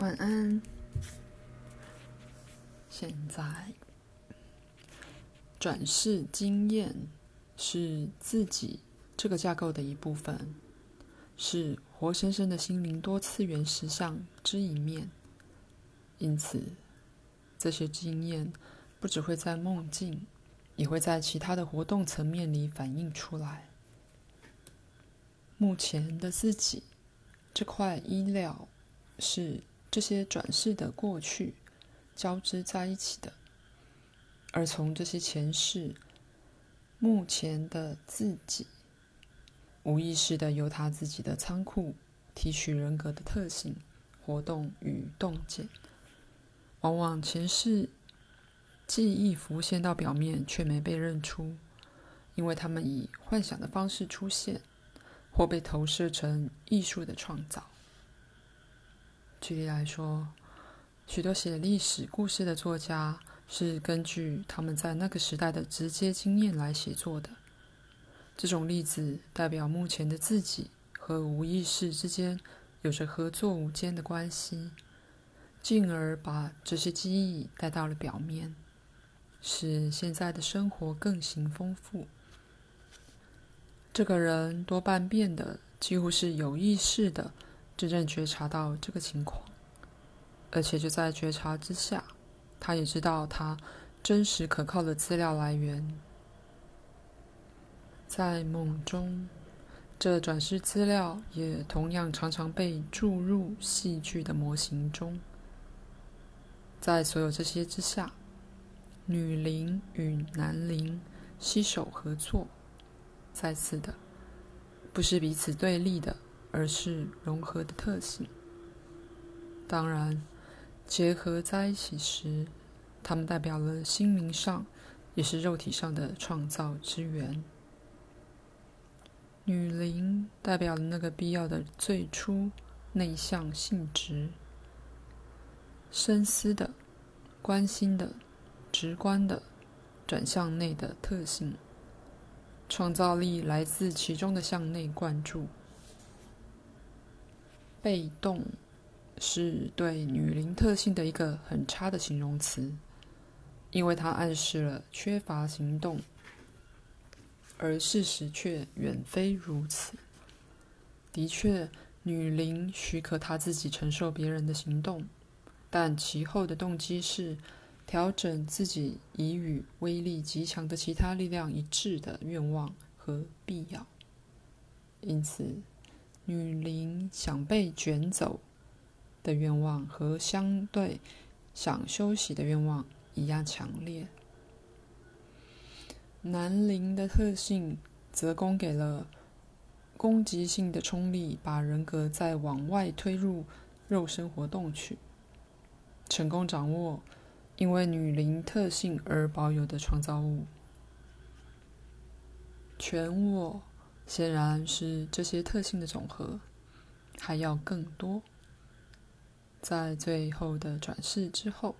晚安。现在，转世经验是自己这个架构的一部分，是活生生的心灵多次元实相之一面。因此，这些经验不只会在梦境，也会在其他的活动层面里反映出来。目前的自己这块衣料是这些转世的过去交织在一起的，而从这些前世，目前的自己无意识的由他自己的仓库提取人格的特性、活动与洞见。往往前世记忆浮现到表面，却没被认出，因为他们以幻想的方式出现，或被投射成艺术的创造。举例来说，许多写历史故事的作家是根据他们在那个时代的直接经验来写作的。这种例子代表目前的自己和无意识之间有着合作无间的关系，进而把这些记忆带到了表面，使现在的生活更形丰富。这个人多半变得几乎是有意识的。真正觉察到这个情况，而且就在觉察之下，他也知道他真实可靠的资料来源。在梦中，这转世资料也同样常常被注入戏剧的模型中。在所有这些之下，女灵与男灵携手合作，再次的，不是彼此对立的。而是融合的特性。当然，结合在一起时，它们代表了心灵上，也是肉体上的创造之源。女灵代表了那个必要的最初内向性质，深思的、关心的、直观的、转向内的特性。创造力来自其中的向内灌注。被动是对女灵特性的一个很差的形容词，因为它暗示了缺乏行动，而事实却远非如此。的确，女灵许可她自己承受别人的行动，但其后的动机是调整自己以与威力极强的其他力量一致的愿望和必要，因此。女灵想被卷走的愿望和相对想休息的愿望一样强烈。男灵的特性则供给了攻击性的冲力，把人格再往外推入肉身活动去，成功掌握因为女灵特性而保有的创造物。全我。显然是这些特性的总和，还要更多。在最后的转世之后，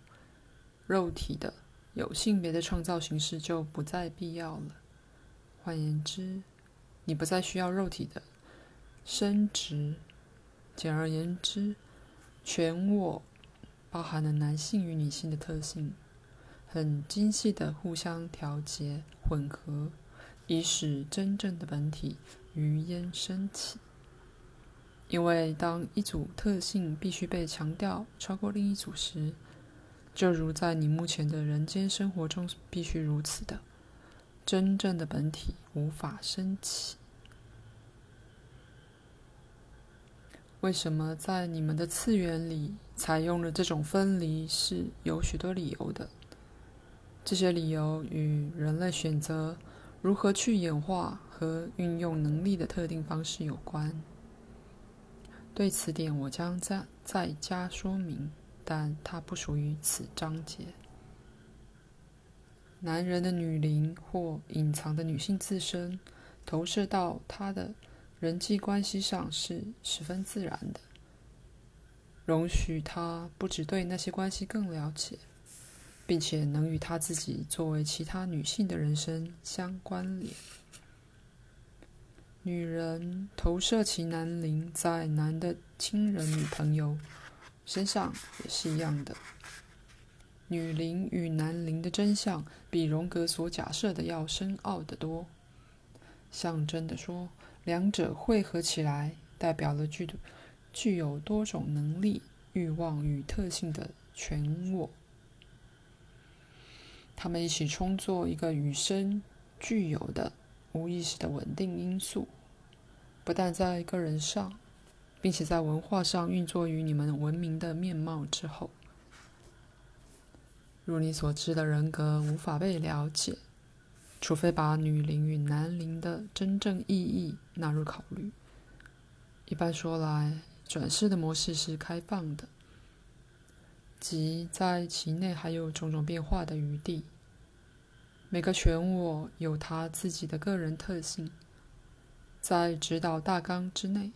肉体的有性别的创造形式就不再必要了。换言之，你不再需要肉体的生殖。简而言之，全我包含了男性与女性的特性，很精细的互相调节、混合。以使真正的本体余烟升起。因为当一组特性必须被强调超过另一组时，就如在你目前的人间生活中必须如此的，真正的本体无法升起。为什么在你们的次元里采用了这种分离？是有许多理由的。这些理由与人类选择。如何去演化和运用能力的特定方式有关。对此点，我将再再加说明，但它不属于此章节。男人的女灵或隐藏的女性自身投射到他的人际关系上是十分自然的。容许他不只对那些关系更了解。并且能与他自己作为其他女性的人生相关联。女人投射其男灵在男的亲人与朋友，身上也是一样的。女灵与男灵的真相比荣格所假设的要深奥得多。象征的说，两者汇合起来，代表了具具有多种能力、欲望与特性的全我。他们一起充作一个与生俱有的无意识的稳定因素，不但在个人上，并且在文化上运作于你们文明的面貌之后。如你所知的人格无法被了解，除非把女灵与男灵的真正意义纳入考虑。一般说来，转世的模式是开放的，即在其内还有种种变化的余地。每个全我有他自己的个人特性，在指导大纲之内，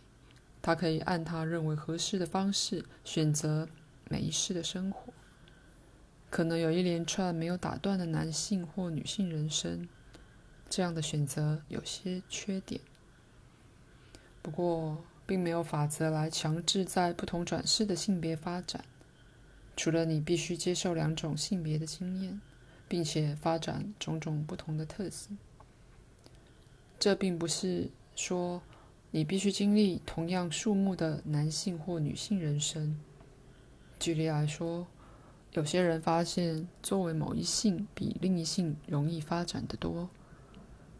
他可以按他认为合适的方式选择每一世的生活。可能有一连串没有打断的男性或女性人生，这样的选择有些缺点。不过，并没有法则来强制在不同转世的性别发展，除了你必须接受两种性别的经验，并且发展种种不同的特性。这并不是说你必须经历同样数目的男性或女性人生。举例来说。有些人发现，作为某一性比另一性容易发展得多，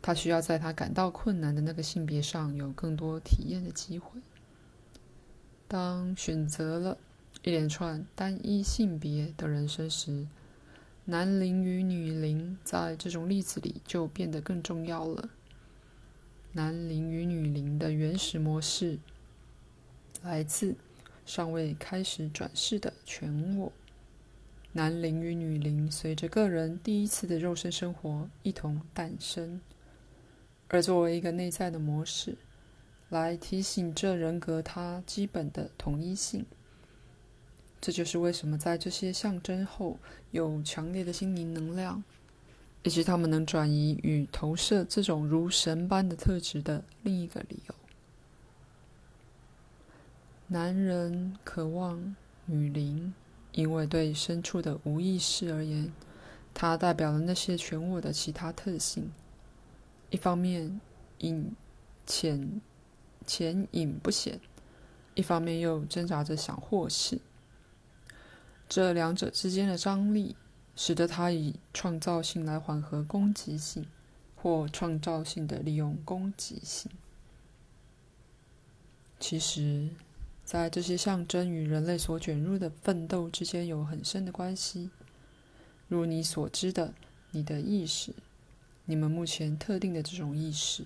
他需要在他感到困难的那个性别上有更多体验的机会。当选择了一连串单一性别的人生时，男灵与女灵在这种例子里就变得更重要了。男灵与女灵的原始模式来自尚未开始转世的全我。男灵与女灵随着个人第一次的肉身生活一同诞生，而作为一个内在的模式，来提醒这人格它基本的统一性。这就是为什么在这些象征后有强烈的心灵能量，以及他们能转移与投射这种如神般的特质的另一个理由。男人渴望女灵。因为对深处的无意识而言，它代表了那些全我的其他特性。一方面隐潜潜隐不显，一方面又挣扎着想获释。这两者之间的张力，使得它以创造性来缓和攻击性，或创造性的利用攻击性。其实。在这些象征与人类所卷入的奋斗之间有很深的关系。如你所知的，你的意识，你们目前特定的这种意识，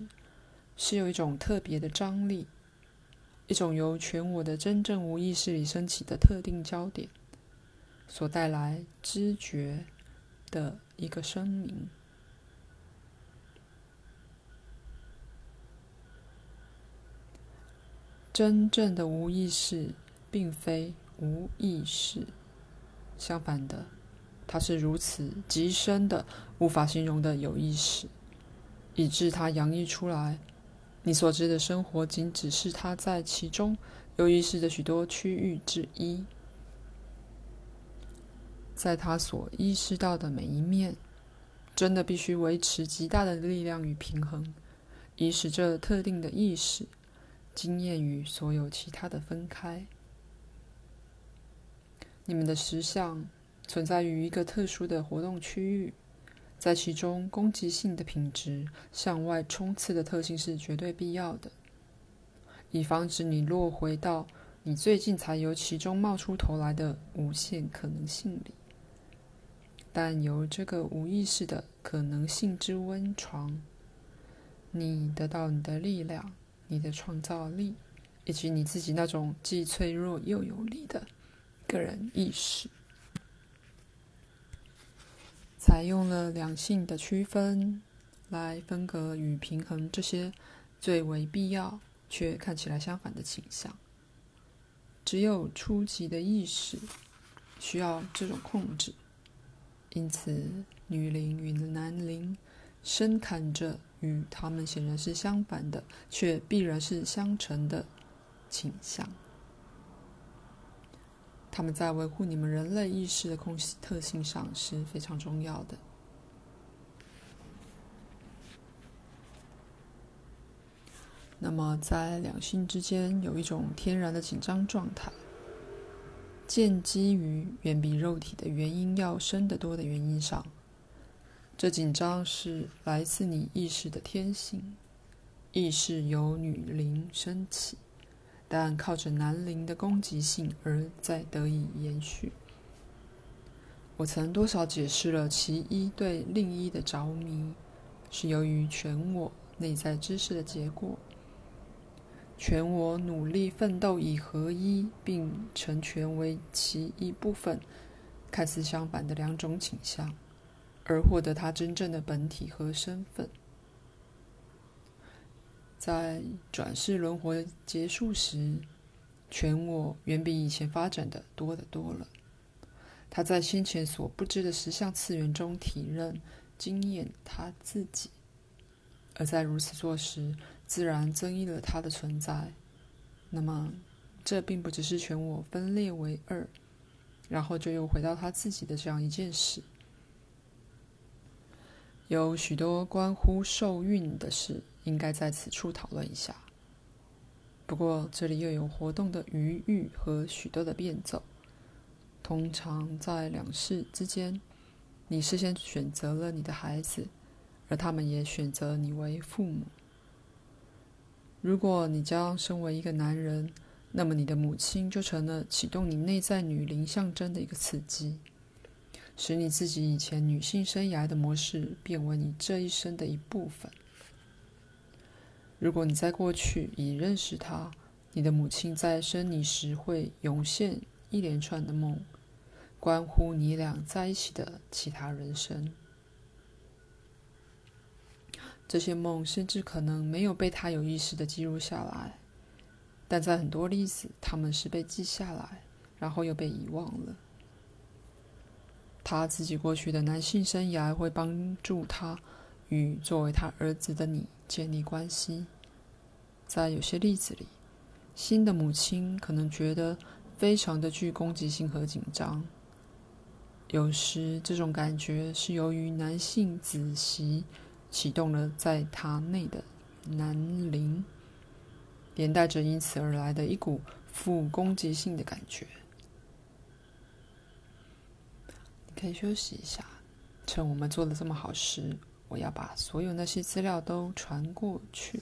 是有一种特别的张力，一种由全我的真正无意识里升起的特定焦点，所带来知觉的一个声明。真正的无意识并非无意识，相反的，它是如此极深的、无法形容的有意识，以致它洋溢出来。你所知的生活仅只是它在其中有意识的许多区域之一，在他所意识到的每一面，真的必须维持极大的力量与平衡，以使这特定的意识。经验与所有其他的分开。你们的实相存在于一个特殊的活动区域，在其中，攻击性的品质向外冲刺的特性是绝对必要的，以防止你落回到你最近才由其中冒出头来的无限可能性里。但由这个无意识的可能性之温床，你得到你的力量。你的创造力，以及你自己那种既脆弱又有力的个人意识，采用了两性的区分来分隔与平衡这些最为必要却看起来相反的倾向。只有初级的意识需要这种控制，因此女灵与男灵深坎着。与他们显然是相反的，却必然是相成的倾向。他们在维护你们人类意识的空特性上是非常重要的。那么，在两性之间有一种天然的紧张状态，建基于远比肉体的原因要深得多的原因上。这紧张是来自你意识的天性，意识由女灵升起，但靠着男灵的攻击性而再得以延续。我曾多少解释了其一对另一的着迷，是由于全我内在知识的结果。全我努力奋斗以合一并成全为其一部分，看似相反的两种倾向。而获得他真正的本体和身份，在转世轮回结束时，全我远比以前发展的多得多了。他在先前所不知的十项次元中体认、经验他自己，而在如此做时，自然增益了他的存在。那么，这并不只是全我分裂为二，然后就又回到他自己的这样一件事。有许多关乎受孕的事，应该在此处讨论一下。不过，这里又有活动的余裕和许多的变奏。通常在两世之间，你事先选择了你的孩子，而他们也选择你为父母。如果你将身为一个男人，那么你的母亲就成了启动你内在女灵象征的一个刺激。使你自己以前女性生涯的模式变为你这一生的一部分。如果你在过去已认识她，你的母亲在生你时会涌现一连串的梦，关乎你俩在一起的其他人生。这些梦甚至可能没有被他有意识地记录下来，但在很多例子，他们是被记下来，然后又被遗忘了。他自己过去的男性生涯会帮助他与作为他儿子的你建立关系。在有些例子里，新的母亲可能觉得非常的具攻击性和紧张。有时这种感觉是由于男性子息启动了在塔内的南陵，连带着因此而来的一股负攻击性的感觉。你可以休息一下，趁我们做的这么好时，我要把所有那些资料都传过去。